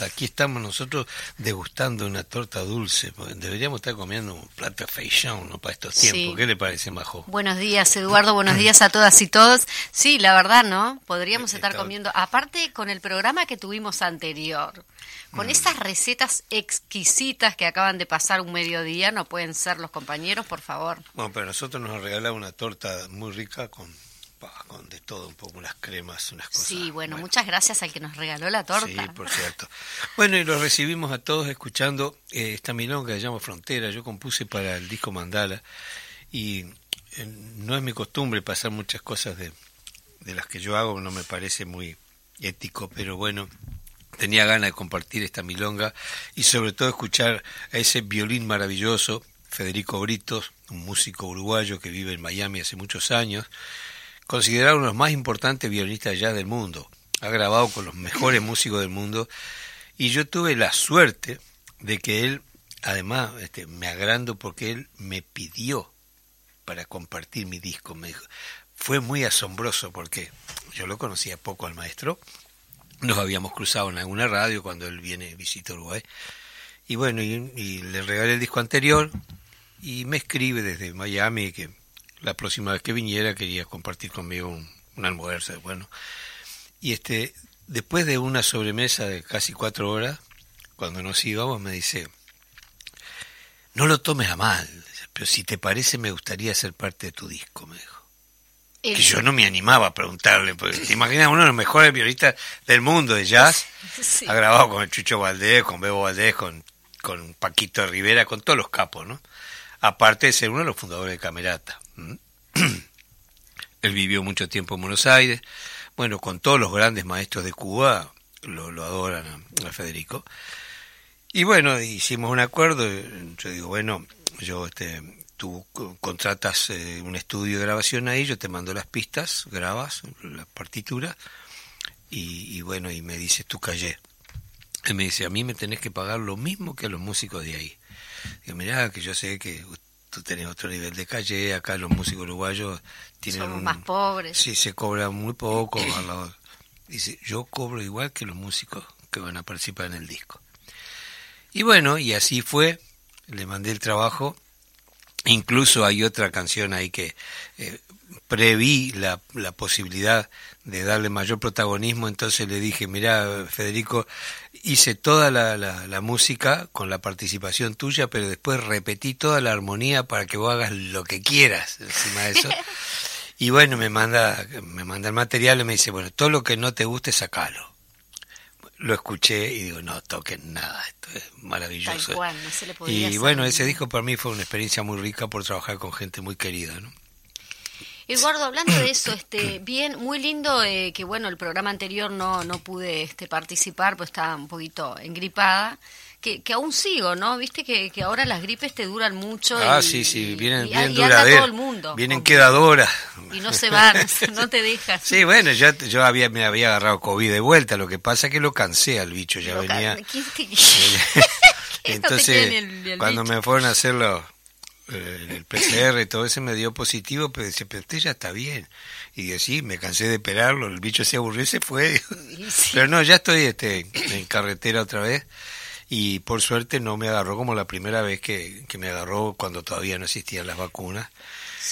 Aquí estamos nosotros degustando una torta dulce. Deberíamos estar comiendo un plato de feijóo, ¿no? Para estos tiempos. ¿Qué le parece, Majo? Buenos días, Eduardo. Buenos días a todas y todos. Sí, la verdad, ¿no? Podríamos estar comiendo, aparte con el programa que tuvimos anterior, con mm. esas recetas exquisitas que acaban de pasar un mediodía, ¿no pueden ser los compañeros, por favor? Bueno, pero nosotros nos han regalado una torta muy rica con con de todo, un poco unas cremas, unas cosas. Sí, bueno, muchas gracias al que nos regaló la torta. Sí, por cierto. Bueno, y los recibimos a todos escuchando eh, esta milonga que se llama Frontera. Yo compuse para el disco Mandala y eh, no es mi costumbre pasar muchas cosas de, de las que yo hago, no me parece muy ético, pero bueno, tenía ganas de compartir esta milonga y sobre todo escuchar a ese violín maravilloso, Federico Britos, un músico uruguayo que vive en Miami hace muchos años, considerado uno de los más importantes violinistas ya del mundo. Ha grabado con los mejores músicos del mundo y yo tuve la suerte de que él, además, este, me agrando porque él me pidió para compartir mi disco. Me fue muy asombroso porque yo lo conocía poco al maestro, nos habíamos cruzado en alguna radio cuando él viene visita Uruguay. Y bueno, y, le regalé el disco anterior y me escribe desde Miami que la próxima vez que viniera quería compartir conmigo un, almuerzo, bueno. Y este, después de una sobremesa de casi cuatro horas, cuando nos íbamos, me dice, no lo tomes a mal, pero si te parece me gustaría ser parte de tu disco, me dijo. Que yo no me animaba a preguntarle, porque te imaginas uno de los mejores violinistas del mundo de jazz, ha grabado con el Chucho Valdés, con Bebo Valdés, con, con Paquito Rivera, con todos los capos, ¿no? Aparte de ser uno de los fundadores de Camerata. Él vivió mucho tiempo en Buenos Aires, bueno, con todos los grandes maestros de Cuba, lo, adoran a, Federico. Y bueno, hicimos un acuerdo, yo digo, bueno, yo este, tú contratas eh, un estudio de grabación ahí, yo te mando las pistas, grabas la partitura y, bueno, y me dices tú callé. Él me dice, a mí me tenés que pagar lo mismo que a los músicos de ahí. Digo, mirá, que yo sé que tú tenés otro nivel de calle, acá los músicos uruguayos tienen... Somos más pobres. Sí, se cobra muy poco. Dice, yo cobro igual que los músicos que van a participar en el disco. Y bueno, y así fue, le mandé el trabajo Incluso hay otra canción ahí que eh, preví la, la, posibilidad de darle mayor protagonismo, entonces le dije, mira Federico, hice toda la, la, música con la participación tuya, pero después repetí toda la armonía para que vos hagas lo que quieras encima de eso. y bueno, me manda, me manda el material y me dice, bueno, todo lo que no te guste, sacalo lo escuché y digo, no toquen nada, esto es maravilloso. y bueno, ese disco para mí fue una experiencia muy rica por trabajar con gente muy querida, ¿no? Eduardo, hablando de eso, este, bien, muy lindo eh, que bueno, el programa anterior no, no pude este, participar, pues estaba un poquito engripada que, que aún sigo, ¿no? Viste que, que ahora las gripes te duran mucho. Ah, sí, sí, vienen bien duraderas. todo el mundo. Vienen quedadoras. Y no se van, no te dejas. Sí, bueno, yo, yo había, me había agarrado COVID de vuelta, lo que pasa es que lo cansé al bicho, ya venía. Entonces, cuando me fueron a hacerlo eh, el PCR y todo eso me dio positivo, pero decía, pero usted ya está bien. Y dije, sí, me cansé de esperarlo, el bicho se aburrió y se fue. Pero no, ya estoy este, en carretera otra vez y por suerte no me agarró como la primera vez que, me agarró cuando todavía no existían las vacunas.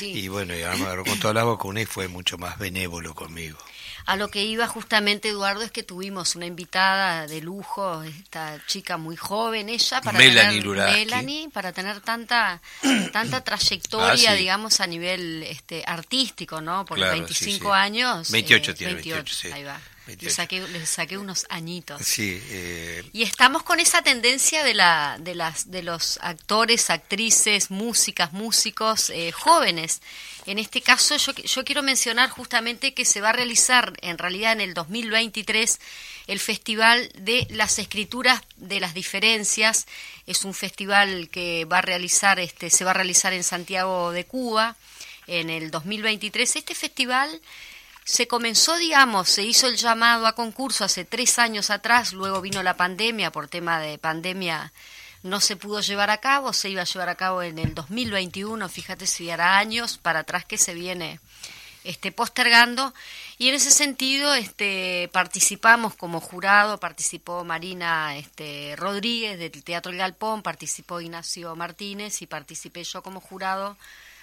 Y bueno, ya me agarró con todas las vacunas y fue mucho más benévolo conmigo. A lo que iba justamente, Eduardo, es que tuvimos una invitada de lujo, esta chica muy joven, ella, para Melanie tener, Melanie, para tener tanta tanta trayectoria, ah, digamos, a nivel este artístico, ¿no? Por los 25 años. 28 eh, tiene, 28, ahí va. Le saqué, saqué unos añitos. Sí. Eh, y estamos con esa tendencia de, la, de, las, de los actores, actrices, músicas, músicos eh, jóvenes. En este caso yo, yo quiero mencionar justamente que se va a realizar en realidad en el 2023 el Festival de las Escrituras de las Diferencias. Es un festival que va a realizar, este, se va a realizar en Santiago de Cuba en el 2023. Este festival se comenzó, digamos, se hizo el llamado a concurso hace tres años atrás, luego vino la pandemia, por tema de pandemia no se pudo llevar a cabo, se iba a llevar a cabo en el 2021, fíjate si hará años para atrás que se viene este, postergando, y en ese sentido este, participamos como jurado, participó Marina este, Rodríguez del Teatro El Galpón, participó Ignacio Martínez y participé yo como jurado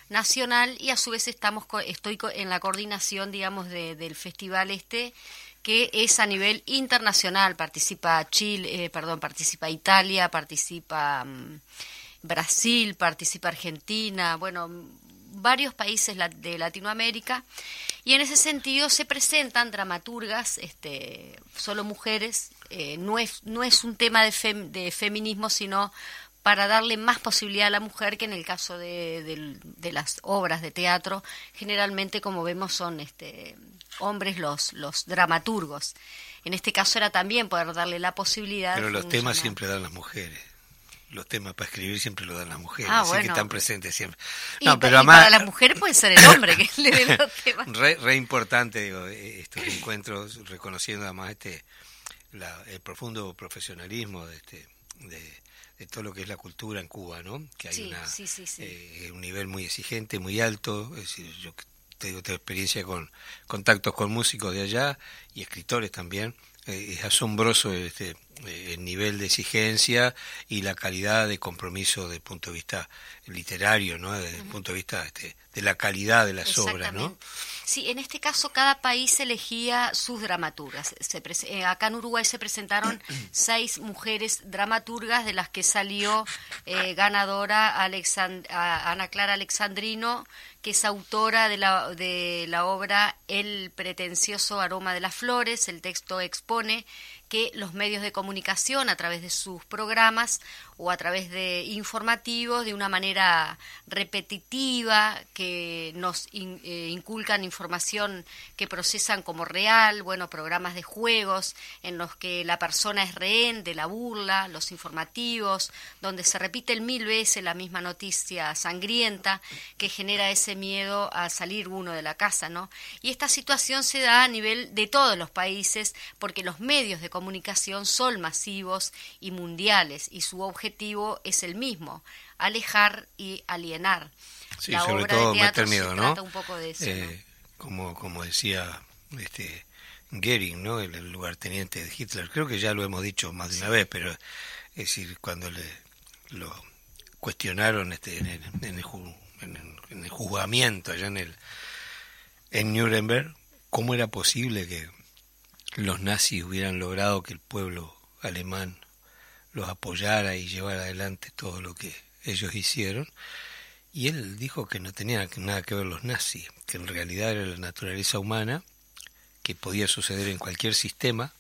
nacional y a su vez estamos estoy en la coordinación digamos del festival este que es a nivel internacional. Participa Chile eh, perdón participa Italia participa mm, Brasil participa Argentina bueno varios países de Latinoamérica. Y en ese sentido se presentan dramaturgas este solo mujeres eh, no es no es un tema de, de feminismo sino para darle más posibilidad a la mujer que en el caso de, las obras de teatro, generalmente como vemos son este, hombres los, los dramaturgos. En este caso era también poder darle la posibilidad. Pero los temas siempre dan las mujeres. Los temas para escribir siempre lo dan las mujeres, ah, así que están presentes siempre. No, pero además, para la mujer puede ser el hombre que le dé los temas. Re, importante, digo, estos encuentros, reconociendo además este, el profundo profesionalismo de, este, de, de todo lo que es la cultura en Cuba, ¿no? Que hay una, eh, un nivel muy exigente, muy alto. Es decir, yo tengo experiencia con contactos con músicos de allá y escritores también. Eh, es asombroso este, eh, el nivel de exigencia y la calidad de compromiso desde el punto de vista literario, ¿no? Desde el punto de vista este, de la calidad de las obras, ¿no? Sí, en este caso cada país elegía sus dramaturgas. Se eh, acá en Uruguay se presentaron seis mujeres dramaturgas, de las que salió eh, ganadora Ana Clara Alexandrino, que es autora de la, de la obra El pretencioso aroma de las flores. El texto expone que los medios de comunicación, a través de sus programas o a través de informativos, de una manera repetitiva, que nos eh, inculcan información que procesan como real, bueno, programas de juegos en los que la persona es rehén de la burla, los informativos, donde se repite mil veces la misma noticia sangrienta que genera ese miedo a salir uno de la casa, ¿no? Y esta situación se da a nivel de todos los países porque los medios de comunicación son masivos y mundiales y su objetivo es el mismo, alejar y alienar. Sí, sobre todo meter miedo, ¿no? Un poco de eso, eh, Como, como decía este Goering, ¿no? El, lugarteniente de Hitler. Creo que ya lo hemos dicho más de una vez, pero es decir, cuando le lo cuestionaron este, en, el, en, el, juzgamiento allá en el en Nuremberg, cómo era posible que los nazis hubieran logrado que el pueblo alemán los apoyara y llevara adelante todo lo que ellos hicieron. Y él dijo que no tenía nada que ver los nazis, que en realidad era la naturaleza humana, que podía suceder en cualquier sistema,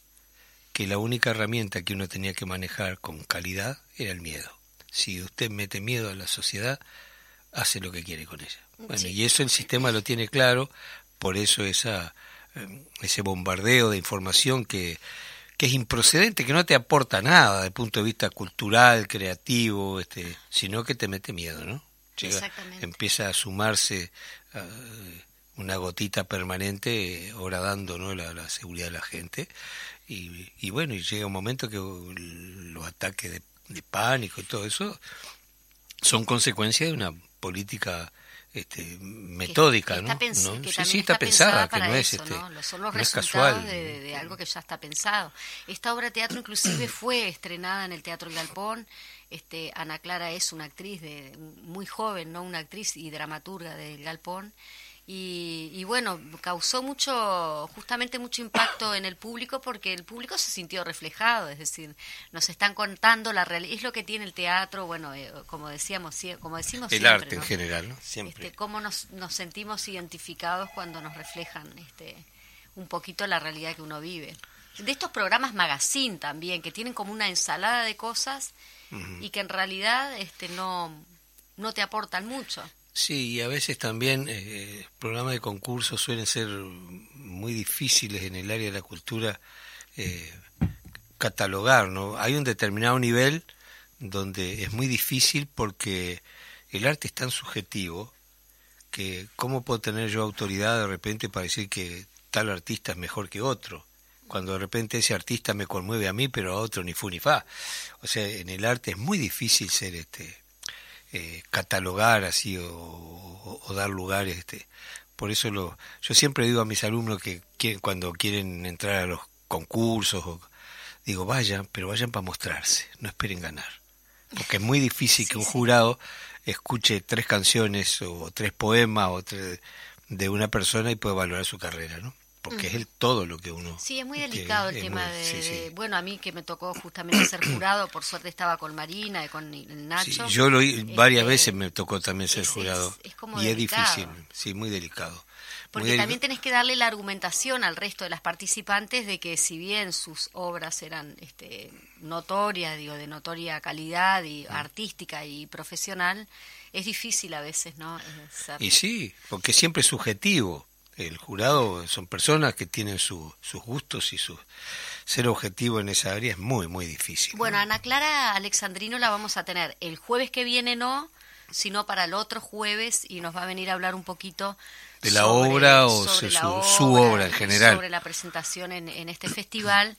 que la única herramienta que uno tenía que manejar con calidad era el miedo. Si usted mete miedo a la sociedad, hace lo que quiere con ella. Bueno, y eso el sistema lo tiene claro, por eso esa ese bombardeo de información que, que es improcedente, que no te aporta nada desde el punto de vista cultural, creativo, este, sino que te mete miedo, ¿no? empieza a sumarse una gotita permanente horadando ¿no? la, seguridad de la gente y, y, bueno, y llega un momento que los ataques de, de pánico y todo eso son consecuencia de una política este, metódica, ¿no? sí, sí, está, pensada, que no es, este, son los resultados De, algo que ya está pensado. Esta obra de teatro inclusive fue estrenada en el Teatro Galpón. Este, Ana Clara es una actriz de muy joven, no una actriz y dramaturga del Galpón y, bueno, causó mucho, justamente mucho impacto en el público porque el público se sintió reflejado, es decir, nos están contando la realidad, es lo que tiene el teatro, bueno, eh, como decíamos, como decimos el arte en general, ¿no? Siempre. Este, cómo nos, nos sentimos identificados cuando nos reflejan este, un poquito la realidad que uno vive. De estos programas magazine también, que tienen como una ensalada de cosas y que en realidad este, no, no te aportan mucho. Sí, y a veces también eh, programas de concursos suelen ser muy difíciles en el área de la cultura eh, catalogar, ¿no? Hay un determinado nivel donde es muy difícil porque el arte es tan subjetivo que cómo puedo tener yo autoridad de repente para decir que tal artista es mejor que otro cuando de repente ese artista me conmueve a mí pero a otro ni fu ni fa o sea en el arte es muy difícil ser este eh, catalogar así o, dar lugares. Este. Por eso lo, yo siempre digo a mis alumnos que, cuando quieren entrar a los concursos, digo, vayan, pero vayan para mostrarse, no esperen ganar. Porque es muy difícil que un jurado escuche tres canciones o tres poemas o de una persona y pueda valorar su carrera, ¿no? Porque es el todo lo que uno... Sí, es muy delicado el tema de, Bueno, a mí que me tocó justamente ser jurado, por suerte estaba con Marina y con Nacho. yo lo varias este, veces me tocó también ser jurado. y es difícil, sí, muy delicado. Porque también tenés que darle la argumentación al resto de las participantes de que si bien sus obras eran este, notorias, digo, de notoria calidad y mm. artística y profesional, es difícil a veces, ¿no? Y sí, porque siempre es subjetivo el jurado son personas que tienen sus gustos y su ser objetivo en esa área es muy, muy difícil. Bueno, Ana Clara Alexandrino la vamos a tener el jueves que viene, no, sino para el otro jueves y nos va a venir a hablar un poquito de la obra o su, obra, en general. Sobre la presentación en, en este festival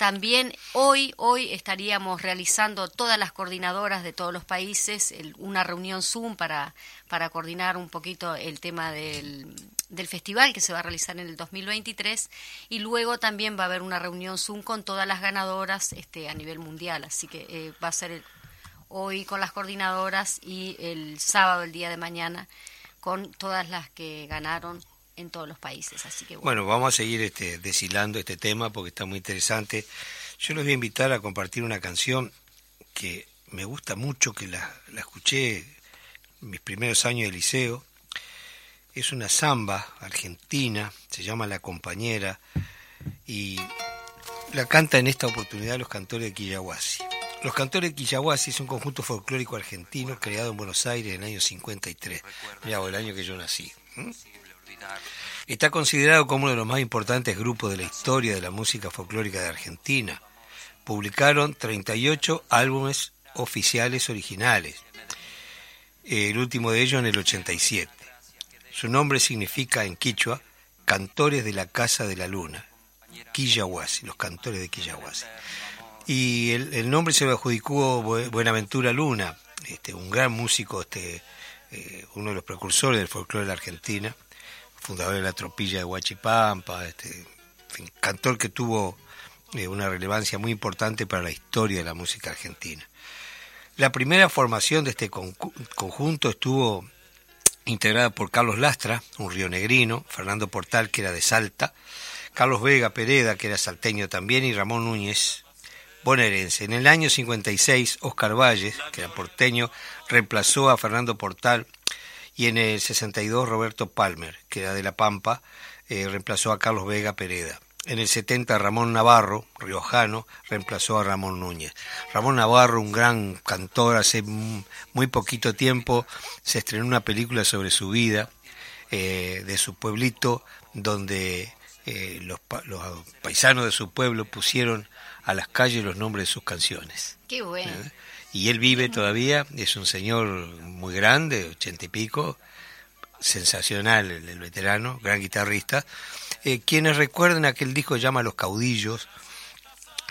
También hoy, hoy estaríamos realizando todas las coordinadoras de todos los países una reunión Zoom para, para coordinar un poquito el tema del, del festival que se va a realizar en el 2023 y luego también va a haber una reunión Zoom con todas las ganadoras este, a nivel mundial. Así que eh, va a ser hoy con las coordinadoras y el sábado, el día de mañana, con todas las que ganaron en todos los países. Bueno. vamos a seguir este, deshilando este tema porque está muy interesante. Yo los voy a invitar a compartir una canción que me gusta mucho, que la, escuché en mis primeros años de liceo. Es una samba argentina, se llama La Compañera, y la canta en esta oportunidad los cantores de Quillahuasi. Los Cantores de Quillahuasi es un conjunto folclórico argentino creado en Buenos Aires en el año 53, ya el año que yo nací. Está considerado como uno de los más importantes grupos de la historia de la música folclórica de Argentina. Publicaron 38 álbumes oficiales originales, el último de ellos en el 87. Su nombre significa en quichua Cantores de la Casa de la Luna, Quillahuasi, los cantores de Quillahuasi. Y el, nombre se lo adjudicó Buenaventura Luna, este, un gran músico, este, eh, uno de los precursores del folclore de la Argentina fundador de la tropilla de Huachipampa, este, cantor que tuvo eh, una relevancia muy importante para la historia de la música argentina. La primera formación de este conjunto estuvo integrada por Carlos Lastra, un rionegrino, Fernando Portal, que era de Salta, Carlos Vega Pereda, que era salteño también, y Ramón Núñez, bonaerense. En el año 56, Oscar Valles, que era porteño, reemplazó a Fernando Portal y en el 62 Roberto Palmer, que era de La Pampa, eh, reemplazó a Carlos Vega Pereda. En el 70 Ramón Navarro, riojano, reemplazó a Ramón Núñez. Ramón Navarro, un gran cantor, hace muy poquito tiempo se estrenó una película sobre su vida, eh, de su pueblito, donde eh, los, los, paisanos de su pueblo pusieron a las calles los nombres de sus canciones. Qué bueno y él vive todavía, es un señor muy grande, ochenta y pico, sensacional el, veterano, gran guitarrista. Eh, quienes recuerden aquel disco llama Los Caudillos,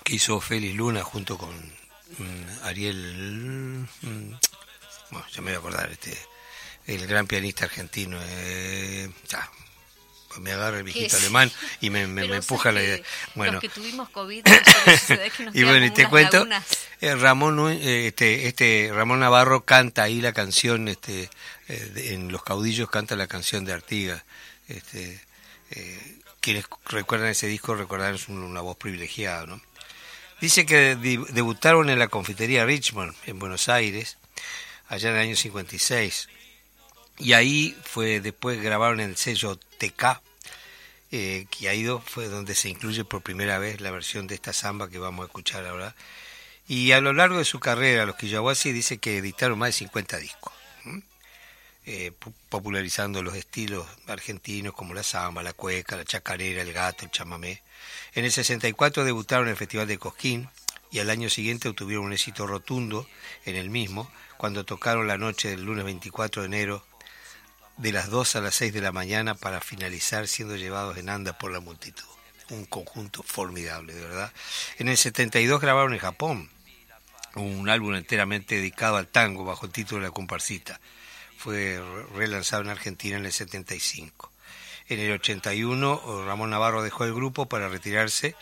que hizo Félix Luna junto con mm, Ariel, mm, bueno, ya me voy a acordar, este, el gran pianista argentino, eh, me agarra el viejito alemán y me, me, empuja la idea. Bueno, los que tuvimos COVID, y bueno, y te cuento, eh, Ramón, eh, este, este, Ramón Navarro canta ahí la canción, este, eh, en Los Caudillos canta la canción de Artigas. Este, quienes recuerdan ese disco recordarán una voz privilegiada, ¿no? Dice que debutaron en la confitería Richmond, en Buenos Aires, allá en el año 56. Y ahí fue, después grabaron en el sello TK, eh, que ha ido, fue donde se incluye por primera vez la versión de esta samba que vamos a escuchar ahora. Y a lo largo de su carrera, los Quillahuasi dice que editaron más de 50 discos, eh, popularizando los estilos argentinos como la samba, la cueca, la chacarera, el gato, el chamamé. En el 64 debutaron en el Festival de Cosquín y al año siguiente obtuvieron un éxito rotundo en el mismo, cuando tocaron la noche del lunes 24 de enero de las 2 a las 6 de la mañana para finalizar siendo llevados en anda por la multitud. Un conjunto formidable, de verdad. En el 72 grabaron en Japón un álbum enteramente dedicado al tango bajo el título La Comparsita. Fue relanzado en Argentina en el 75. En el 81 Ramón Navarro dejó el grupo para retirarse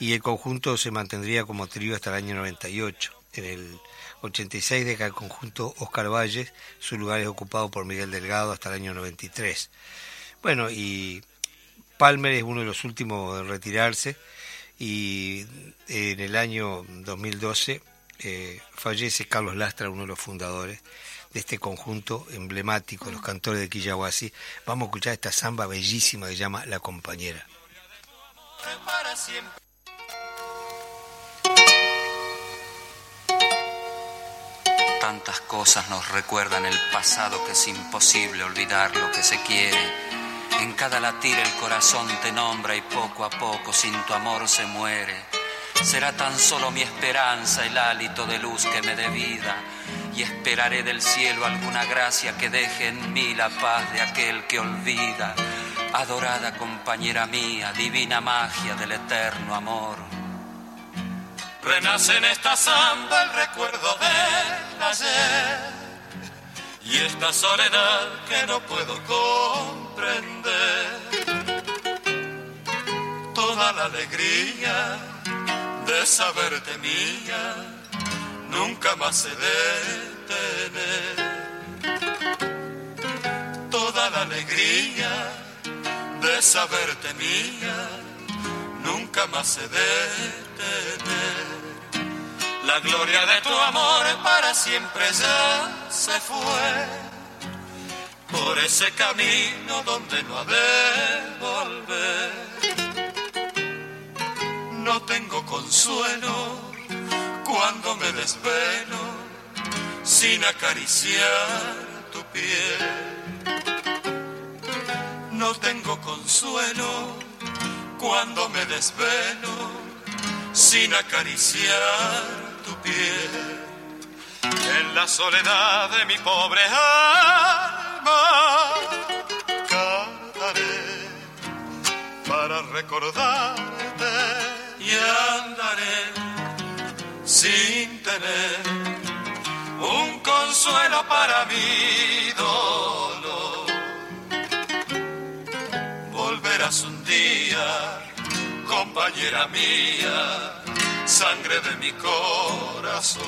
y el conjunto se mantendría como trío hasta el año 98. En el 86 deja el conjunto Oscar Valles, su lugar es ocupado por Miguel Delgado hasta el año 93. Bueno, y Palmer es uno de los últimos en retirarse y en el año 2012 eh, fallece Carlos Lastra, uno de los fundadores de este conjunto emblemático, los cantores de Quillahuasi. Vamos a escuchar esta samba bellísima que se llama La Compañera. Tantas cosas nos recuerdan el pasado que es imposible olvidar lo que se quiere. En cada latir el corazón te nombra y poco a poco sin tu amor se muere. Será tan solo mi esperanza el hálito de luz que me dé vida y esperaré del cielo alguna gracia que deje en mí la paz de aquel que olvida. Adorada compañera mía, divina magia del eterno amor renace en esta samba el recuerdo del ayer y esta soledad que no puedo comprender. Toda la alegría de saberte mía nunca más se detener. Toda la alegría de saberte mía nunca más se La gloria de tu amor para siempre ya se fue por ese camino donde no ha de volver. No tengo consuelo cuando me desvelo sin acariciar tu piel. No tengo consuelo cuando me desvelo sin acariciar piel. En la soledad de mi pobre alma cantaré para recordarte y andaré sin tener un consuelo para mi dolor. Volverás un día, compañera mía sangre de mi corazón.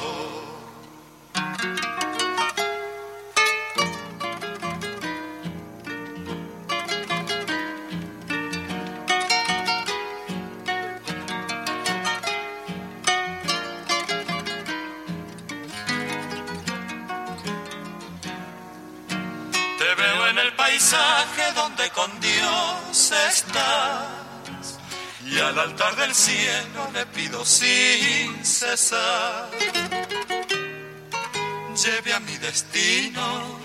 Te veo en el paisaje donde con Dios está y al altar del cielo le pido sin cesar. Lleve a mi destino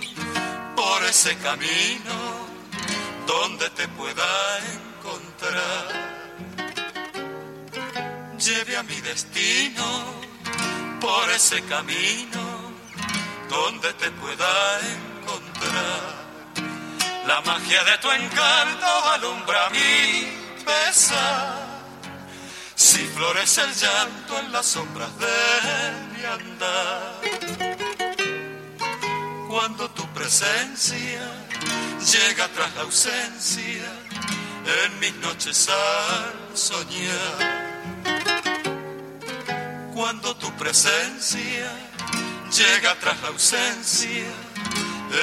por ese camino donde te pueda encontrar. Lleve a mi destino por ese camino donde te pueda encontrar. La magia de tu encanto alumbra mi si florece el llanto en las sombras de mi andar. Cuando tu presencia llega tras la ausencia en mis noches al soñar. Cuando tu presencia llega tras la ausencia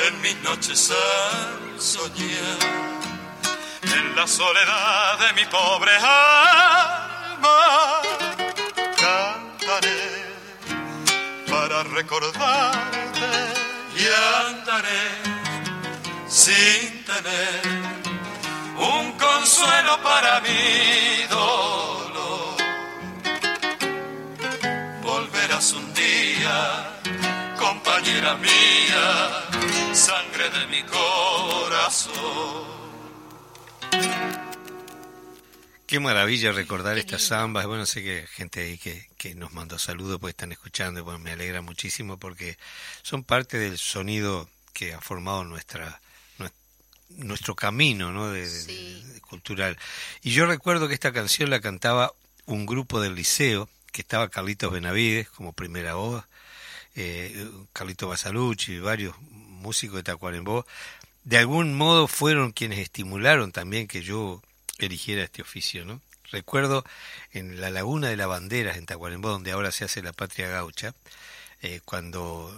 en mis noches al soñar en la soledad de mi pobre alma cantaré para recordarte y andaré sin tener un consuelo para mi dolor. Volverás un día, compañera mía, sangre de mi corazón. Qué maravilla recordar estas zambas. Bueno, sé que hay gente ahí que, que nos mandó saludos porque están escuchando. Bueno, me alegra muchísimo porque son parte del sonido que ha formado nuestra nuestro camino ¿no? de, cultural. Y yo recuerdo que esta canción la cantaba un grupo del liceo, que estaba Carlitos Benavides como primera voz, eh, Carlitos Basalucci y varios músicos de Tacuarembó. De algún modo fueron quienes estimularon también que yo eligiera este oficio, ¿no? Recuerdo en la Laguna de la Banderas, en Tacuarembó, donde ahora se hace la Patria Gaucha, eh, cuando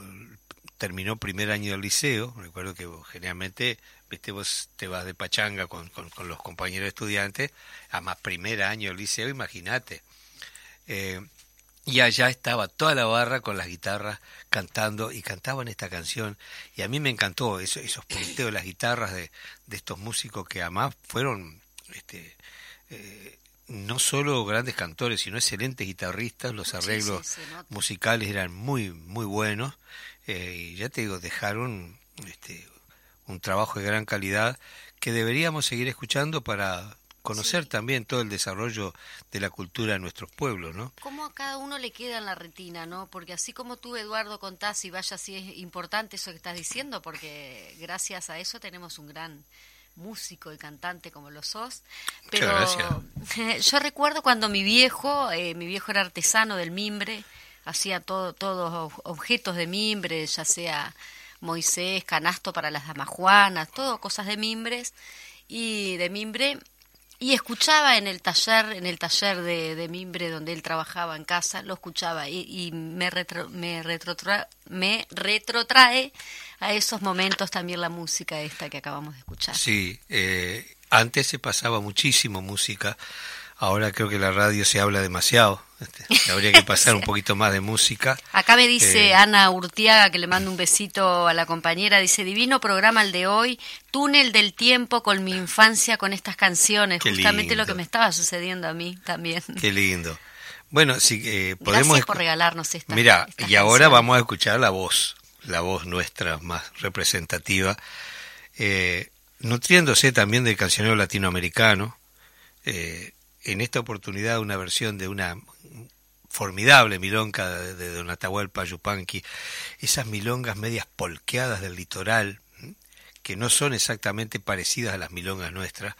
terminó primer año del liceo, recuerdo que generalmente viste, vos te vas de pachanga con, con, los compañeros estudiantes, a más primer año del liceo, imagínate. Eh, y allá estaba toda la barra con las guitarras cantando y cantaban esta canción. Y a mí me encantó eso, esos punteos de las guitarras de, de estos músicos que además fueron este, eh, no solo grandes cantores, sino excelentes guitarristas, los arreglos musicales eran muy, muy buenos, eh, y ya te digo, dejaron este, un trabajo de gran calidad que deberíamos seguir escuchando para conocer también todo el desarrollo de la cultura de nuestros pueblos, ¿no? Cómo a cada uno le queda en la retina, ¿no? Porque así como tú, Eduardo, contás y vaya si es importante eso que estás diciendo, porque gracias a eso tenemos un gran músico y cantante como lo sos. Pero yo recuerdo cuando mi viejo, eh, mi viejo era artesano del mimbre, hacía todo, todos objetos de mimbre, ya sea Moisés, canasto para las damajuanas, todo cosas de mimbres y de mimbre y escuchaba en el taller en el taller de, de mimbre donde él trabajaba en casa lo escuchaba y, me retro, me, retrotrae, me retrotrae a esos momentos también la música esta que acabamos de escuchar. Sí eh, antes se pasaba muchísimo música Ahora creo que la radio se habla demasiado. Este, habría que pasar un poquito más de música. Acá me dice eh, Ana Urtiaga, que le mando un besito a la compañera, dice, divino programa el de hoy, túnel del tiempo con mi infancia con estas canciones, justamente lo que me estaba sucediendo a mí también. Qué lindo. Bueno, si eh, podemos... Gracias por regalarnos esta. Mira, y ahora vamos a escuchar la voz, la voz nuestra más representativa, eh, nutriéndose también del cancionero latinoamericano. Eh, en esta oportunidad una versión de una formidable milonga de Don Atahualpa Yupanqui, esas milongas medias polqueadas del litoral, que no son exactamente parecidas a las milongas nuestras,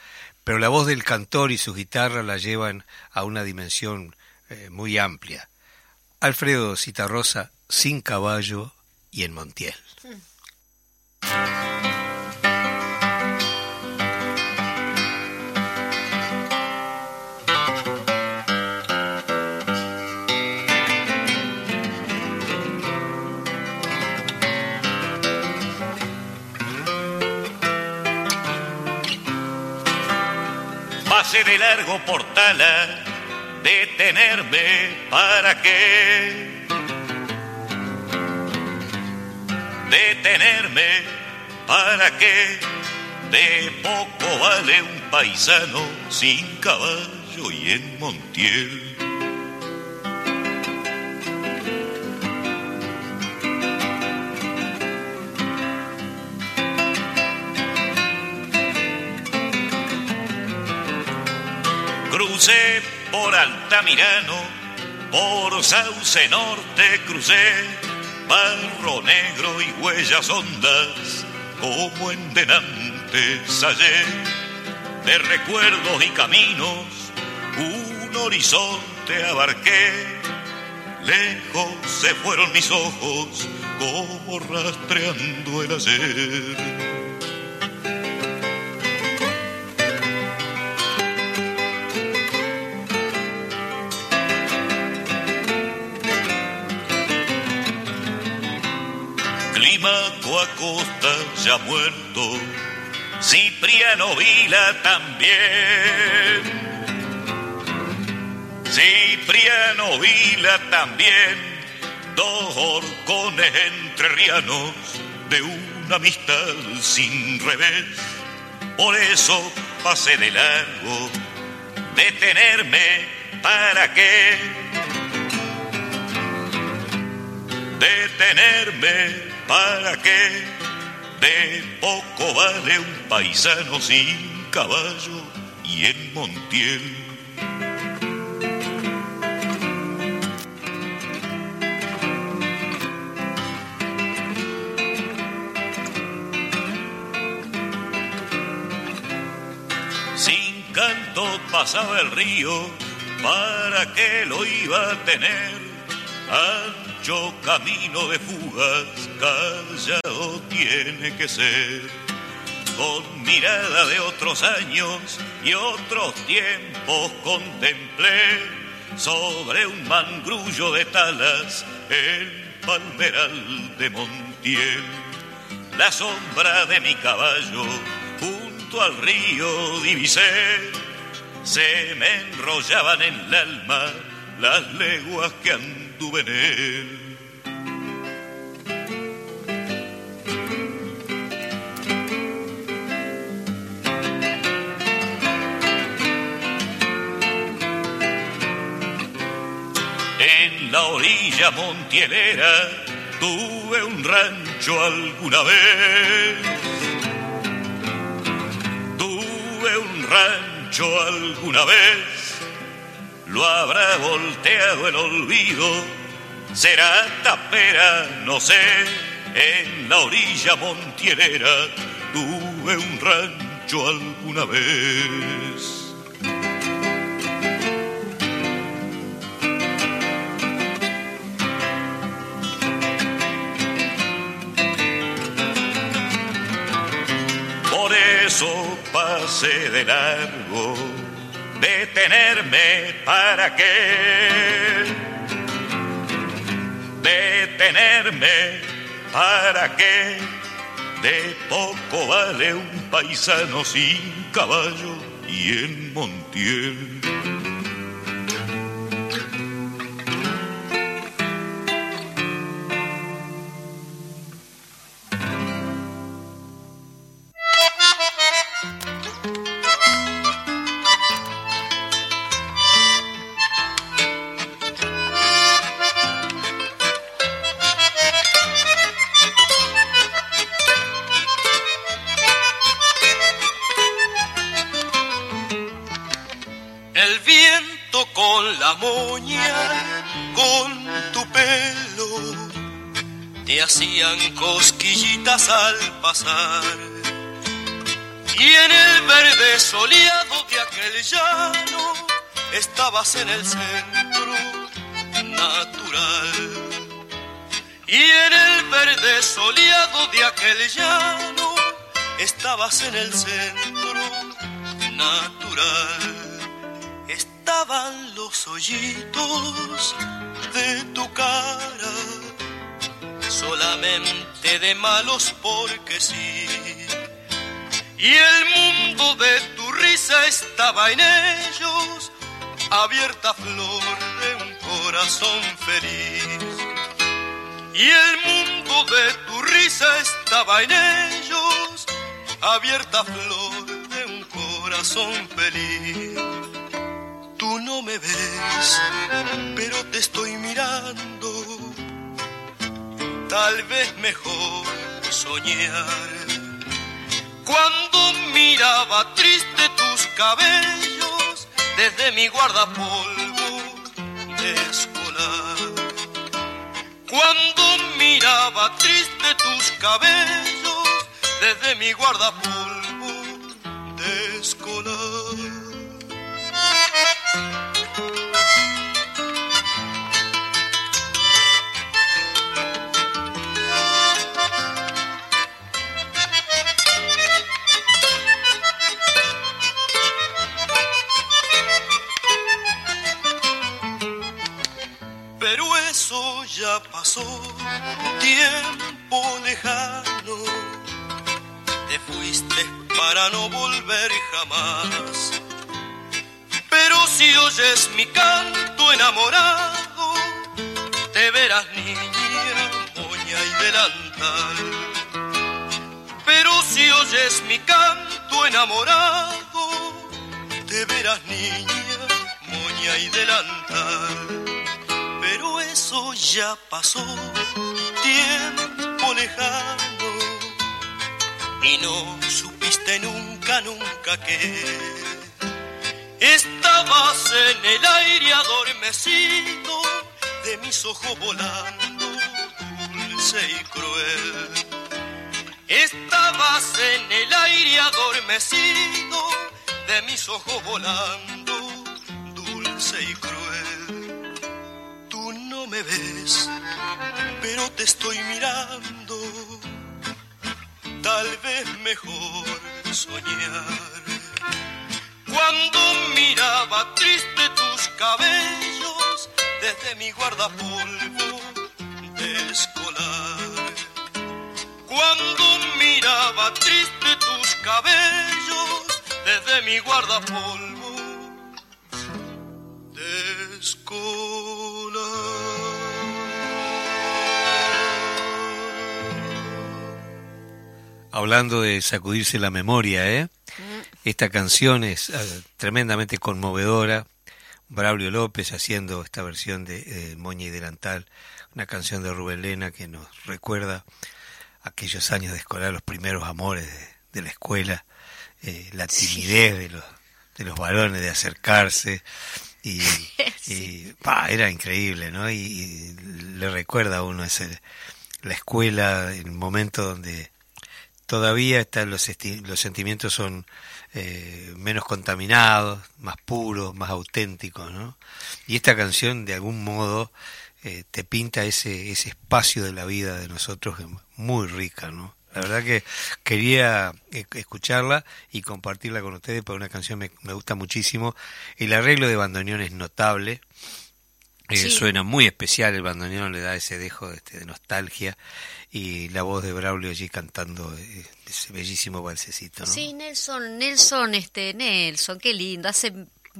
pero la voz del cantor y su guitarra la llevan a una dimensión eh, muy amplia. Alfredo Citarrosa, sin caballo y en Montiel. Mm. De largo portal detenerme para qué. Detenerme para qué. De poco vale un paisano sin caballo y en Montiel. Por Altamirano, por Sauce Norte crucé, barro negro y huellas hondas, como en denantes hallé, de recuerdos y caminos, un horizonte abarqué, lejos se fueron mis ojos, como rastreando el ayer. Costa ya muerto, Cipriano Vila también. Cipriano Vila también, dos horcones entrerrianos de una amistad sin revés. Por eso pasé de largo, detenerme para qué. Detenerme para qué de poco vale un paisano sin caballo y en Montiel. Sin canto pasaba el río, ¿para qué lo iba a tener? Ancho camino de fugas, callado tiene que ser. Con mirada de otros años y otros tiempos contemplé sobre un mangrullo de talas el palmeral de Montiel. La sombra de mi caballo junto al río divisé, se me enrollaban en el alma las leguas que anduve en. En la orilla montielera tuve un rancho alguna vez. Tuve un rancho alguna vez lo habrá volteado el olvido, será tapera, no sé, en la orilla montierera tuve un rancho alguna vez. Por eso pasé de largo, detenerme para qué, detenerme para qué, de poco vale un paisano sin caballo y en Montiel. Y en el verde soleado de aquel llano, estabas en el centro natural. Y en el verde soleado de aquel llano, estabas en el centro natural. Estaban los hoyitos de tu cara, solamente de malos porque sí. Y el mundo de tu risa estaba en ellos, abierta flor de un corazón feliz. Y el mundo de tu risa estaba en ellos, abierta flor de un corazón feliz. Tú no me ves, pero te estoy mirando. Tal vez mejor soñar. Cuando miraba triste tus cabellos desde mi guardapolvo de escolar. Cuando miraba triste tus cabellos desde mi guardapolvo de escolar. Ya pasó, tiempo lejano. Te fuiste para no volver jamás. Pero si oyes mi canto enamorado, te verás niña, moña y delantal. Pero si oyes mi canto enamorado, te verás niña, moña y delantal. Ya pasó, tiempo lejano, y no supiste nunca, nunca que Estabas en el aire adormecido, de mis ojos volando, dulce y cruel. Estabas en el aire adormecido, de mis ojos volando, pero te estoy mirando, tal vez mejor soñar. Cuando miraba triste tus cabellos desde mi guardapolvo de escolar. Cuando miraba triste tus cabellos desde mi guardapolvo de escolar. Hablando de sacudirse la memoria, ¿eh? Esta canción es eh, tremendamente conmovedora. Braulio López haciendo esta versión de eh, Moña y Delantal, una canción de Rubén Lena que nos recuerda aquellos años de escolar, los primeros amores de, de la escuela, eh, la timidez de los, de los varones de acercarse. Y, y pa, era increíble, ¿no? Y, y, le recuerda a uno ese, la escuela, el momento donde todavía están los, los sentimientos son eh, menos contaminados, más puros, más auténticos, ¿no? Y esta canción de algún modo eh, te pinta ese, ese espacio de la vida de nosotros muy rica, ¿no? La verdad que quería eh, escucharla y compartirla con ustedes porque una canción me, me gusta muchísimo. El arreglo de bandoneón es notable. Eh, suena muy especial el bandoneón, le da ese dejo este, de nostalgia y la voz de Braulio allí cantando eh, ese bellísimo balsecito. ¿no? Sí, Nelson, Nelson, este, Nelson, qué lindo. Hace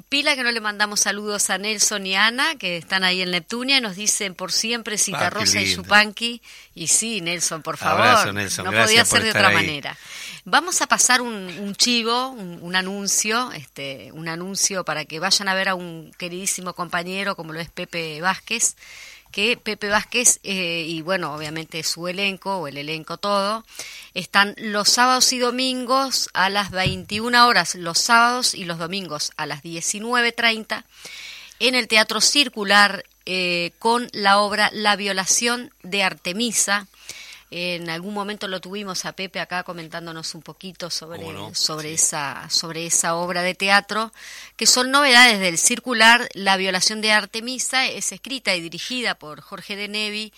pila que no le mandamos saludos a Nelson y Ana, que están ahí en Neptunia, y nos dicen por siempre Citarrosa ah, y Chupanqui. Y sí, Nelson, por favor. no podía ser de otra manera. Vamos a pasar un, chivo, un, anuncio, este, un anuncio para que vayan a ver a un queridísimo compañero como lo es Pepe Vázquez, que Pepe Vázquez eh, y bueno, obviamente su elenco o el elenco todo, están los sábados y domingos a las 21 horas, los sábados y los domingos a las 19.30 en el Teatro Circular eh, con la obra La violación de Artemisa en algún momento lo tuvimos a Pepe acá comentándonos un poquito sobre, sobre, esa, sobre esa obra de teatro, que son novedades del circular. La violación de Artemisa es escrita y dirigida por Jorge de Nevi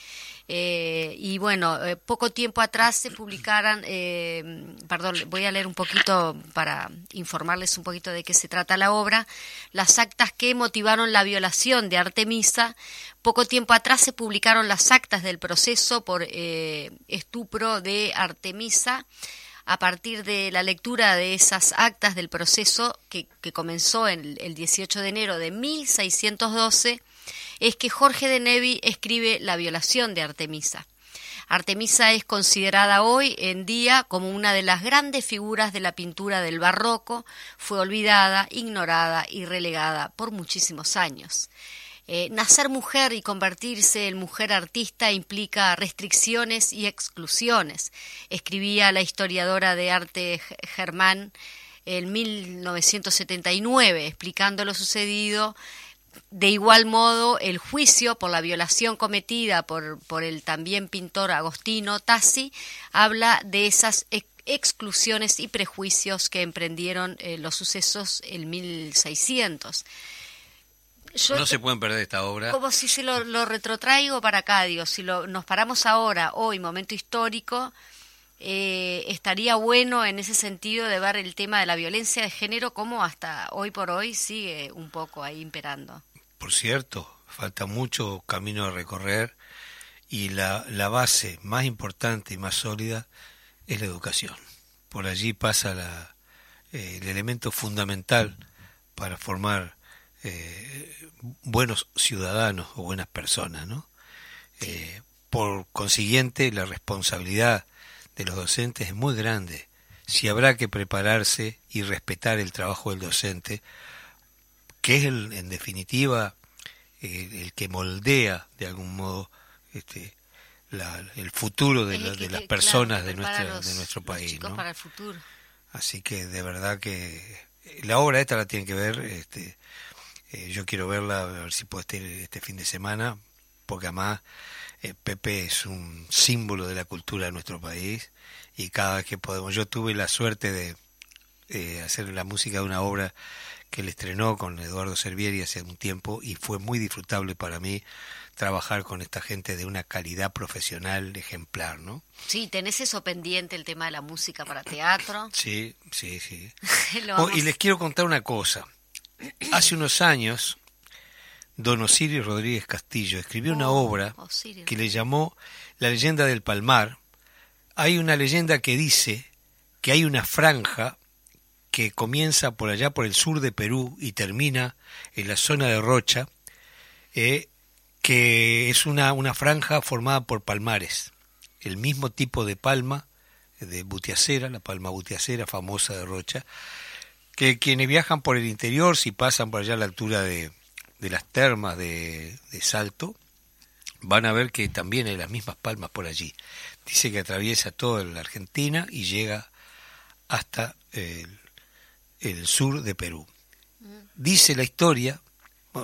eh, y bueno, eh, poco tiempo atrás se publicaran, eh, perdón, voy a leer un poquito para informarles un poquito de qué se trata la obra, las actas que motivaron la violación de Artemisa. Poco tiempo atrás se publicaron las actas del proceso por estupro de Artemisa a partir de la lectura de esas actas del proceso que, comenzó en el 18 de enero de 1612, es que Jorge de Nevi escribe La violación de Artemisa. Artemisa es considerada hoy en día como una de las grandes figuras de la pintura del barroco, fue olvidada, ignorada y relegada por muchísimos años. Eh, nacer mujer y convertirse en mujer artista implica restricciones y exclusiones, escribía la historiadora de arte Germán en 1979, explicando lo sucedido de igual modo, el juicio por la violación cometida por, por el también pintor Agostino Tassi habla de esas exclusiones y prejuicios que emprendieron eh, los sucesos en 1600. no se pueden perder esta obra. Como si se lo, lo retrotraigo para acá, digo, si lo, nos paramos ahora, hoy, momento histórico, eh, estaría bueno en ese sentido de ver el tema de la violencia de género como hasta hoy por hoy sigue un poco ahí imperando. Por cierto, falta mucho camino a recorrer y la, la base más importante y más sólida es la educación. Por allí pasa la, eh, el elemento fundamental para formar eh, buenos ciudadanos o buenas personas, ¿no? por consiguiente, la responsabilidad de los docentes es muy grande. Si habrá que prepararse y respetar el trabajo del docente, que es el, en definitiva el, que moldea de algún modo este, el futuro de, de las personas de, nuestra, de nuestro país. ¿no? Para el futuro. Así que de verdad que la obra esta la tienen que ver. Este, eh, yo quiero verla, a ver si puedo estar este fin de semana, porque además eh, Pepe es un símbolo de la cultura de nuestro país y cada vez que podemos, yo tuve la suerte de eh, hacer la música de una obra que él estrenó con Eduardo Servieri hace un tiempo y fue muy disfrutable para mí trabajar con esta gente de una calidad profesional ejemplar, ¿no? Sí, tenés eso pendiente, el tema de la música para teatro. Sí, sí, sí. Oh, y les quiero contar una cosa. Hace unos años don Osiris Rodríguez Castillo escribió una oh, obra que le llamó La leyenda del Palmar. Hay una leyenda que dice que hay una franja que comienza por allá por el sur de Perú y termina en la zona de Rocha, eh, que es una, una franja formada por palmares, el mismo tipo de palma de butiacera, la palma butiacera famosa de Rocha, que quienes viajan por el interior, si pasan por allá a la altura de, de las termas de, Salto, van a ver que también hay las mismas palmas por allí. Dice que atraviesa toda la Argentina y llega hasta el, sur de Perú. Dice la historia,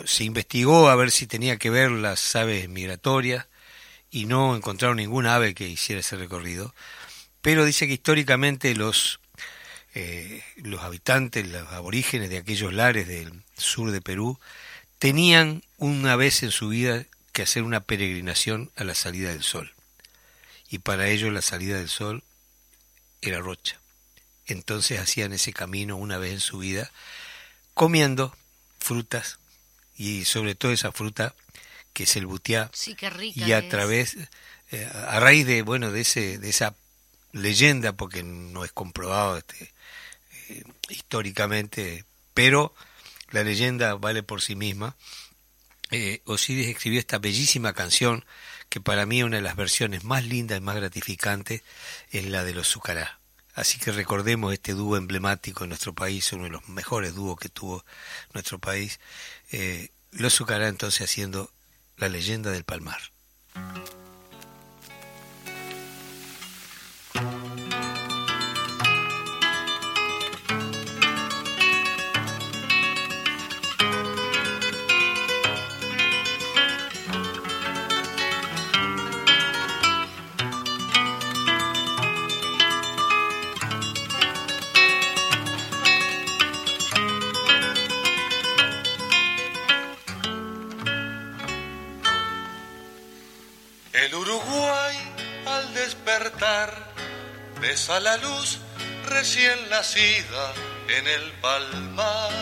se investigó a ver si tenía que ver las aves migratorias y no encontraron ninguna ave que hiciera ese recorrido. pero dice que históricamente los, eh, los habitantes, los aborígenes de aquellos lares del sur de Perú, tenían una vez en su vida que hacer una peregrinación a la salida del sol. Y para ellos la salida del sol era rocha. Entonces hacían ese camino una vez en su vida, comiendo frutas y sobre todo esa fruta que es el butiá. Sí, qué rica y a través, eh, a raíz de bueno de ese de esa leyenda, porque no es comprobado este, eh, históricamente, pero la leyenda vale por sí misma. Eh, Osiris escribió esta bellísima canción que para mí una de las versiones más lindas y más gratificantes es la de los Zucará. Así que recordemos este dúo emblemático en nuestro país, uno de los mejores dúos que tuvo nuestro país. Eh, los Zucará entonces haciendo la leyenda del Palmar. El Uruguay al despertar besa la luz recién nacida en el palmar.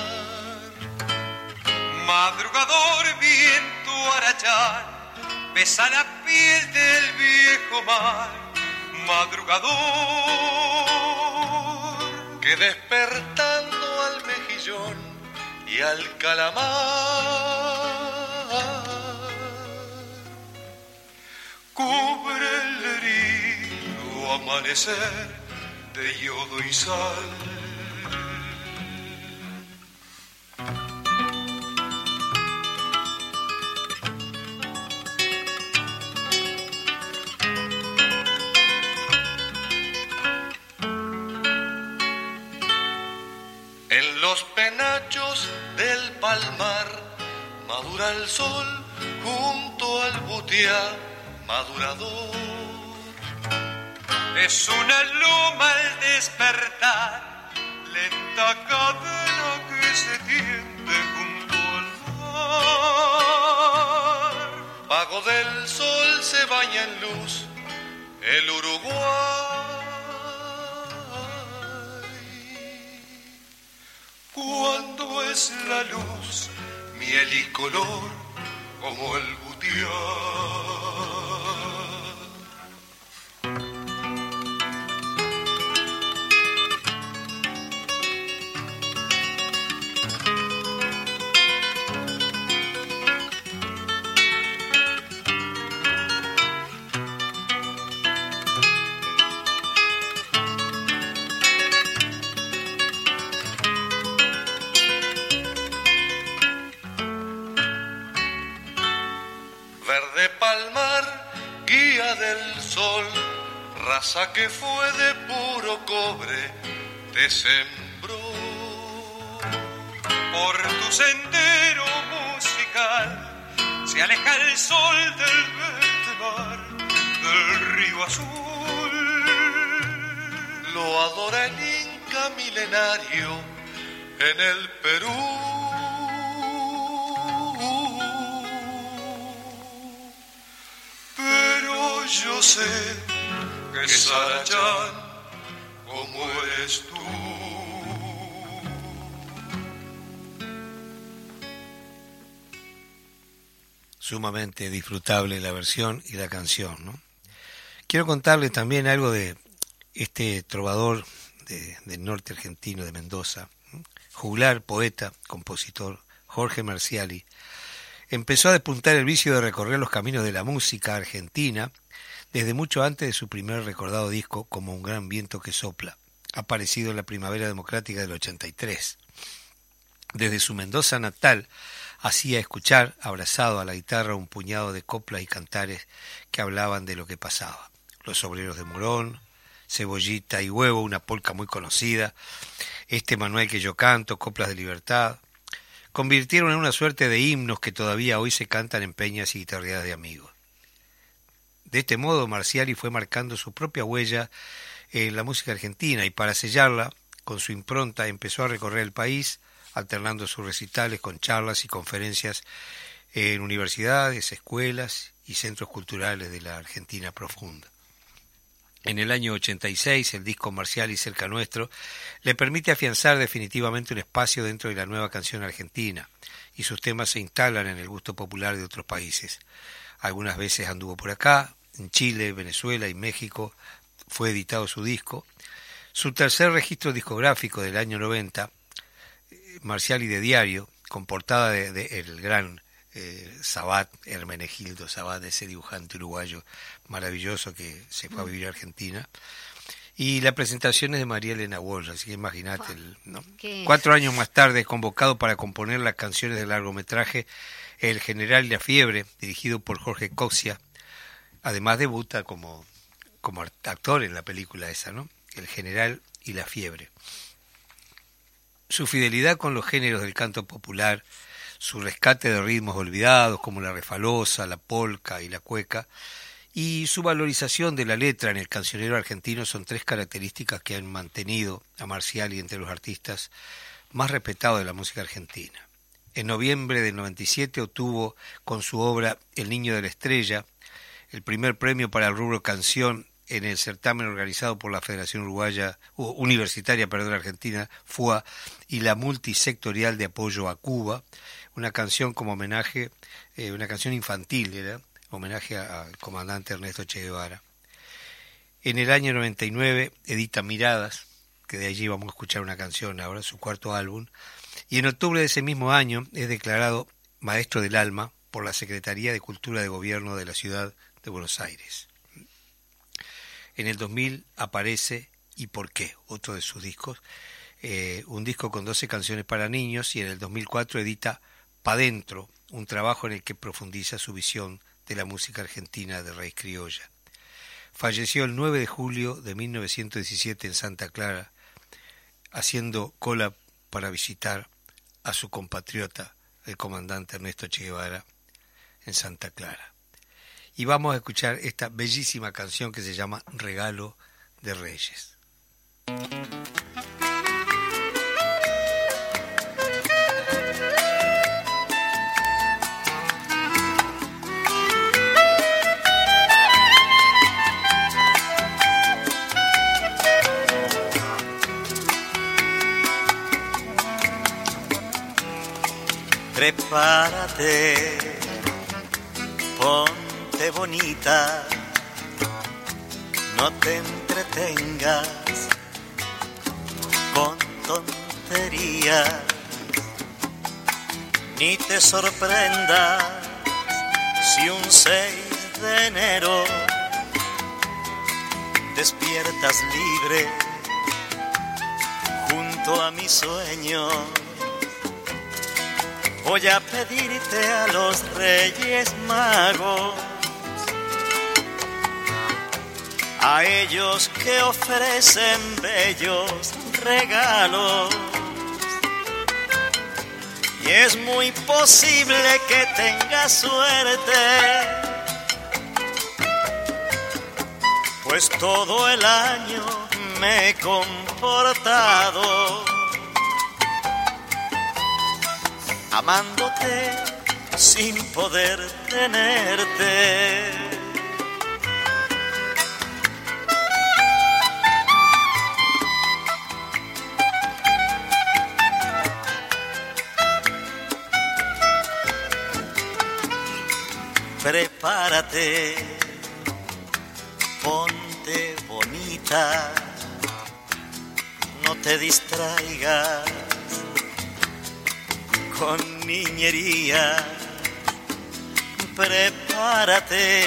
Madrugador viento arachar besa la piel del viejo mar. Madrugador que despertando al mejillón y al calamar cubre el herido amanecer de yodo y sal. En los penachos del palmar madura el sol junto al butiá madurador. Es una loma al despertar, lenta cadena que se tiende junto al mar. Pago del sol se baña en luz el Uruguay. Cuando es la luz, miel y color como el butiá. Que fue de puro cobre, te sembró. Por tu sendero musical se aleja el sol del verde mar, del río azul. Lo adora el Inca milenario en el Perú. Pero yo sé que como eres tú. sumamente disfrutable la versión y la canción. ¿no? Quiero contarles también algo de este trovador de- del norte argentino, de Mendoza, juglar, poeta, compositor, Jorge Marciali, empezó a despuntar el vicio de recorrer los caminos de la música argentina desde mucho antes de su primer recordado disco como Un gran viento que sopla, aparecido en la primavera democrática del 83. Desde su Mendoza natal hacía escuchar, abrazado a la guitarra, un puñado de coplas y cantares que hablaban de lo que pasaba. Los obreros de Morón, Cebollita y Huevo, una polca muy conocida, este Manuel que yo canto, Coplas de Libertad, convirtieron en una suerte de himnos que todavía hoy se cantan en peñas y guitarreadas de amigos. De este modo, Marciali fue marcando su propia huella en la música argentina y para sellarla con su impronta empezó a recorrer el país, alternando sus recitales con charlas y conferencias en universidades, escuelas y centros culturales de la Argentina profunda. En el año 86, el disco Marcial y Cerca Nuestro le permite afianzar definitivamente un espacio dentro de la nueva canción argentina, y sus temas se instalan en el gusto popular de otros países. Algunas veces anduvo por acá, en Chile, Venezuela y México fue editado su disco. Su tercer registro discográfico del año 90, Marcial y de Diario, con portada de, el gran eh, Sabat, Hermenegildo Sabat, ese dibujante uruguayo maravilloso que se fue a vivir a Argentina. Y la presentación es de María Elena Walsh, así que imagínate. Cuatro años más tarde, convocado para componer las canciones del largometraje El General y la Fiebre, dirigido por Jorge Coxia. Además debuta como, como actor en la película esa, ¿no? El General y la Fiebre. Su fidelidad con los géneros del canto popular, su rescate de ritmos olvidados como la refalosa, la polca y la cueca, y su valorización de la letra en el cancionero argentino son tres características que han mantenido a Marcial y entre los artistas más respetados de la música argentina. En noviembre del 97 obtuvo con su obra El Niño de la Estrella el primer premio para el rubro canción en el certamen organizado por la Federación Uruguaya Universitaria perdón, Argentina, FUA, y la multisectorial de apoyo a Cuba, una canción como homenaje, eh, una canción infantil, era homenaje al comandante Ernesto Che Guevara. En el año 99 edita Miradas, que de allí vamos a escuchar una canción ahora, su cuarto álbum, y en octubre de ese mismo año es declarado Maestro del Alma por la Secretaría de Cultura de Gobierno de la Ciudad de Buenos Aires. En el 2000 aparece ¿Y por qué? Otro de sus discos, eh, un disco con 12 canciones para niños y en el 2004 edita Pa' Dentro, un trabajo en el que profundiza su visión de la música argentina de raíz criolla. Falleció el 9 de julio de 1917 en Santa Clara, haciendo cola para visitar a su compatriota, el comandante Ernesto Che Guevara, en Santa Clara. Y vamos a escuchar esta bellísima canción que se llama Regalo de Reyes. Prepárate, bonita, no te entretengas con tonterías, ni te sorprendas si un 6 de enero despiertas libre junto a mi sueño. Voy a pedirte a los reyes magos, a ellos que ofrecen bellos regalos. Y es muy posible que tenga suerte, pues todo el año me he comportado amándote sin poder tenerte. Prepárate, ponte bonita, no te distraigas con niñería. Prepárate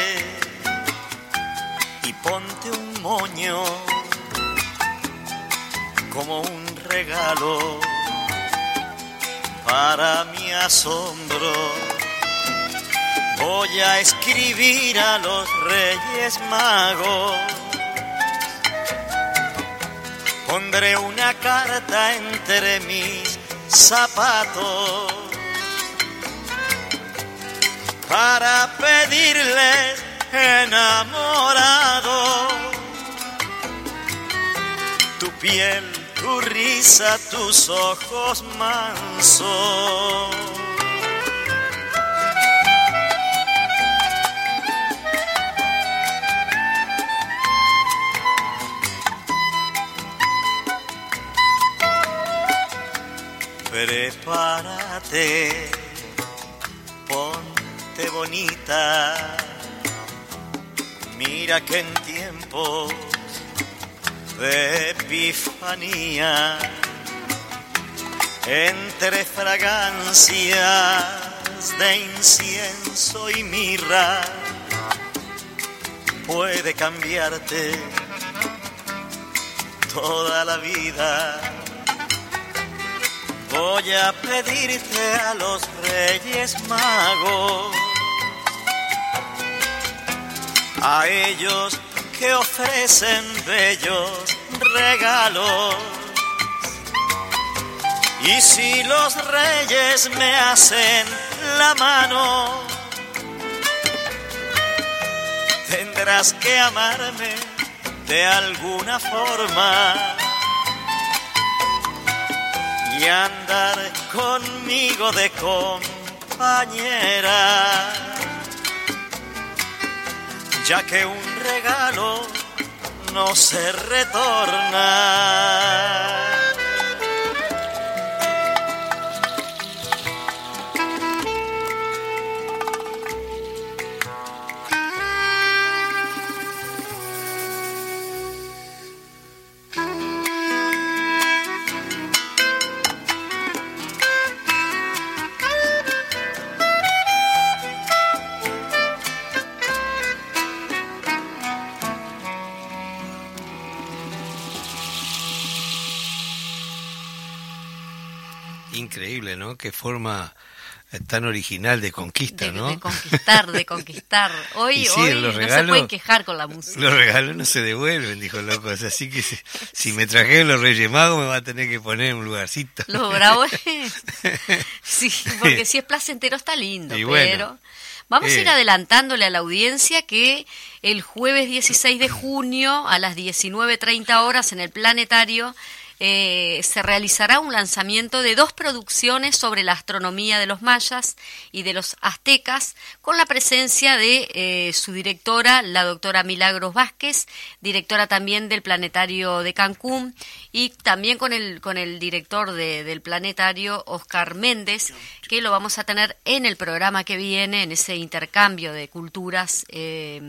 y ponte un moño como un regalo para mi asombro. Voy a escribir a los reyes magos. Pondré una carta entre mis zapatos para pedirles enamorado piel, tu risa, tus ojos mansos. Prepárate, ponte bonita, mira que en tiempos de epifanía, entre fragancias de incienso y mirra, puede cambiarte toda la vida. Voy a pedirte a los reyes magos, a ellos que ofrecen bellos regalos. Y si los reyes me hacen la mano, tendrás que amarme de alguna forma y andar conmigo de compañera, ya que un regalo no se retorna. Increíble, ¿no? Qué forma eh, tan original de conquista, de, ¿no? de conquistar, de conquistar. Hoy, sí, hoy los no se pueden quejar con la música. Los regalos no se devuelven, dijo Locos. Así que si, si me trajeron los Reyes Magos, me va a tener que poner en un lugarcito. Los bravos. sí, porque si es placentero está lindo, Y bueno, pero. Vamos a ir eh. adelantándole a la audiencia que el jueves 16 de junio a las 19.30 horas en el planetario eh, se realizará un lanzamiento de dos producciones sobre la astronomía de los mayas y de los aztecas, con la presencia de eh, su directora, la doctora Milagros Vázquez, directora también del Planetario de Cancún, y también con el, con el director de- del Planetario, Oscar Méndez, que lo vamos a tener en el programa que viene, en ese intercambio de culturas. eh,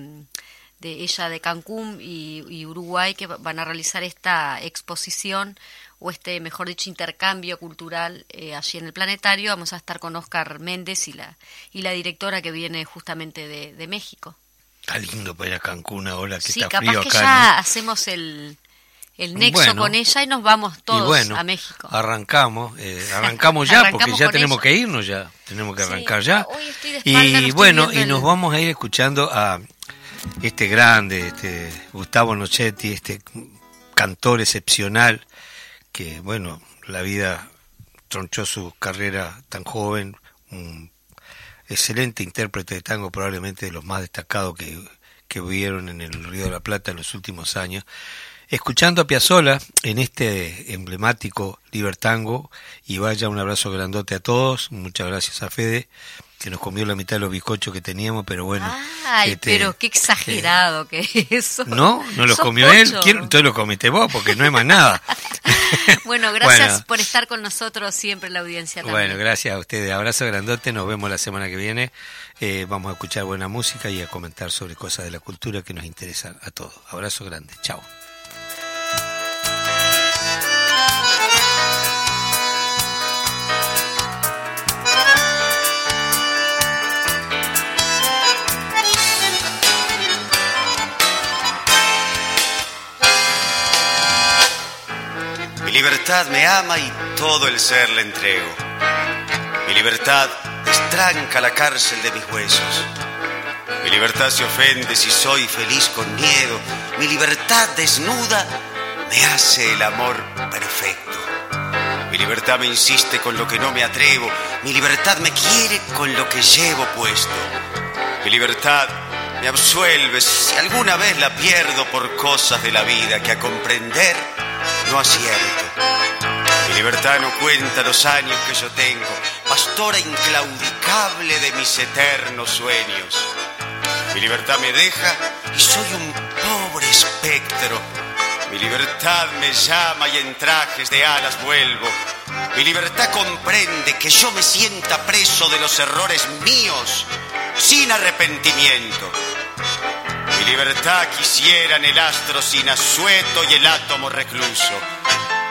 de ella de Cancún y, y Uruguay que va- van a realizar esta exposición o este, mejor dicho, intercambio cultural eh, allí en el planetario. Vamos a estar con Oscar Méndez y la, y la directora que viene justamente de, de México. Está lindo para ir a Cancún ahora que Sí, está capaz frío que acá. ya ¿no? hacemos el, el nexo Bueno. con ella y nos vamos todos bueno, a México. arrancamos, eh, arrancamos ya, porque ya tenemos ella. que irnos ya, tenemos que Sí, arrancar ya. hoy estoy de espalda, Y bueno, y el- nos vamos a ir escuchando a este grande, este Gustavo Nochetti, este cantor excepcional, que bueno, la vida tronchó su carrera tan joven, un excelente intérprete de tango, probablemente de los más destacados que, que hubieron en el Río de la Plata en los últimos años. Escuchando a Piazzolla en este emblemático Libertango, y vaya un abrazo grandote a todos, muchas gracias a Fede, que nos comió la mitad de los bizcochos que teníamos, pero bueno. Ay, este, pero qué exagerado que es eso. no, no los comió él, entonces lo comiste vos, porque no hay más nada. Bueno, gracias Bueno. por estar con nosotros siempre en la audiencia también. Bueno, gracias a ustedes. Abrazo grandote. Nos vemos la semana que viene. Eh, vamos a escuchar buena música y a comentar sobre cosas de la cultura que nos interesan a todos. Abrazo grande. Chao. Libertad me ama y todo el ser le entrego. Mi libertad destranca la cárcel de mis huesos. Mi libertad se ofende si soy feliz con miedo. Mi libertad desnuda me hace el amor perfecto. Mi libertad me insiste con lo que no me atrevo. Mi libertad me quiere con lo que llevo puesto. Mi libertad me absuelve si alguna vez la pierdo por cosas de la vida que a comprender no acierto. Mi libertad no cuenta los años que yo tengo, pastora inclaudicable de mis eternos sueños. Mi libertad me deja y soy un pobre espectro. Mi libertad me llama y en trajes de alas vuelvo. Mi libertad comprende que yo me sienta preso de los errores míos, sin arrepentimiento. Mi libertad quisiera en el astro sin asueto y el átomo recluso.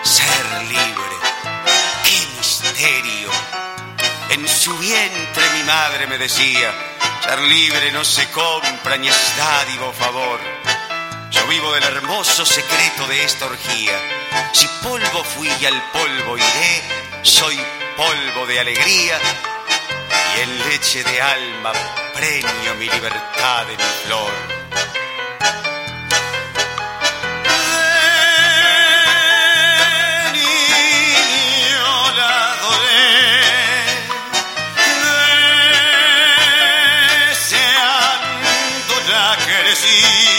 Ser libre, qué misterio. En su vientre mi madre me decía, ser libre no se compra ni es dádivo favor. Yo vivo del hermoso secreto de esta orgía. Si polvo fui y al polvo iré, soy polvo de alegría y en leche de alma premio mi libertad de mi flor. Con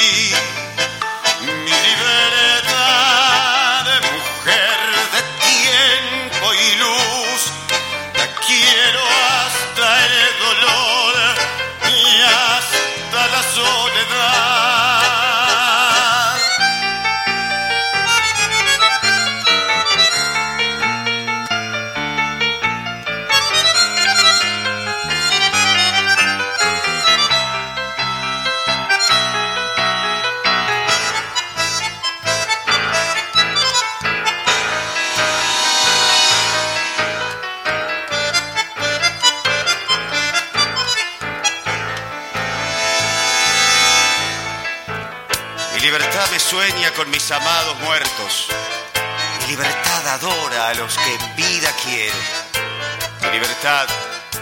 mis amados muertos. Mi libertad adora a los que en vida quiero. Mi libertad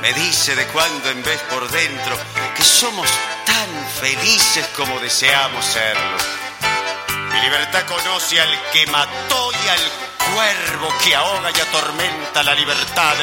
me dice de cuando en vez por dentro que somos tan felices como deseamos serlo. Mi libertad conoce al que mató y al cuervo que ahoga y atormenta la libertad del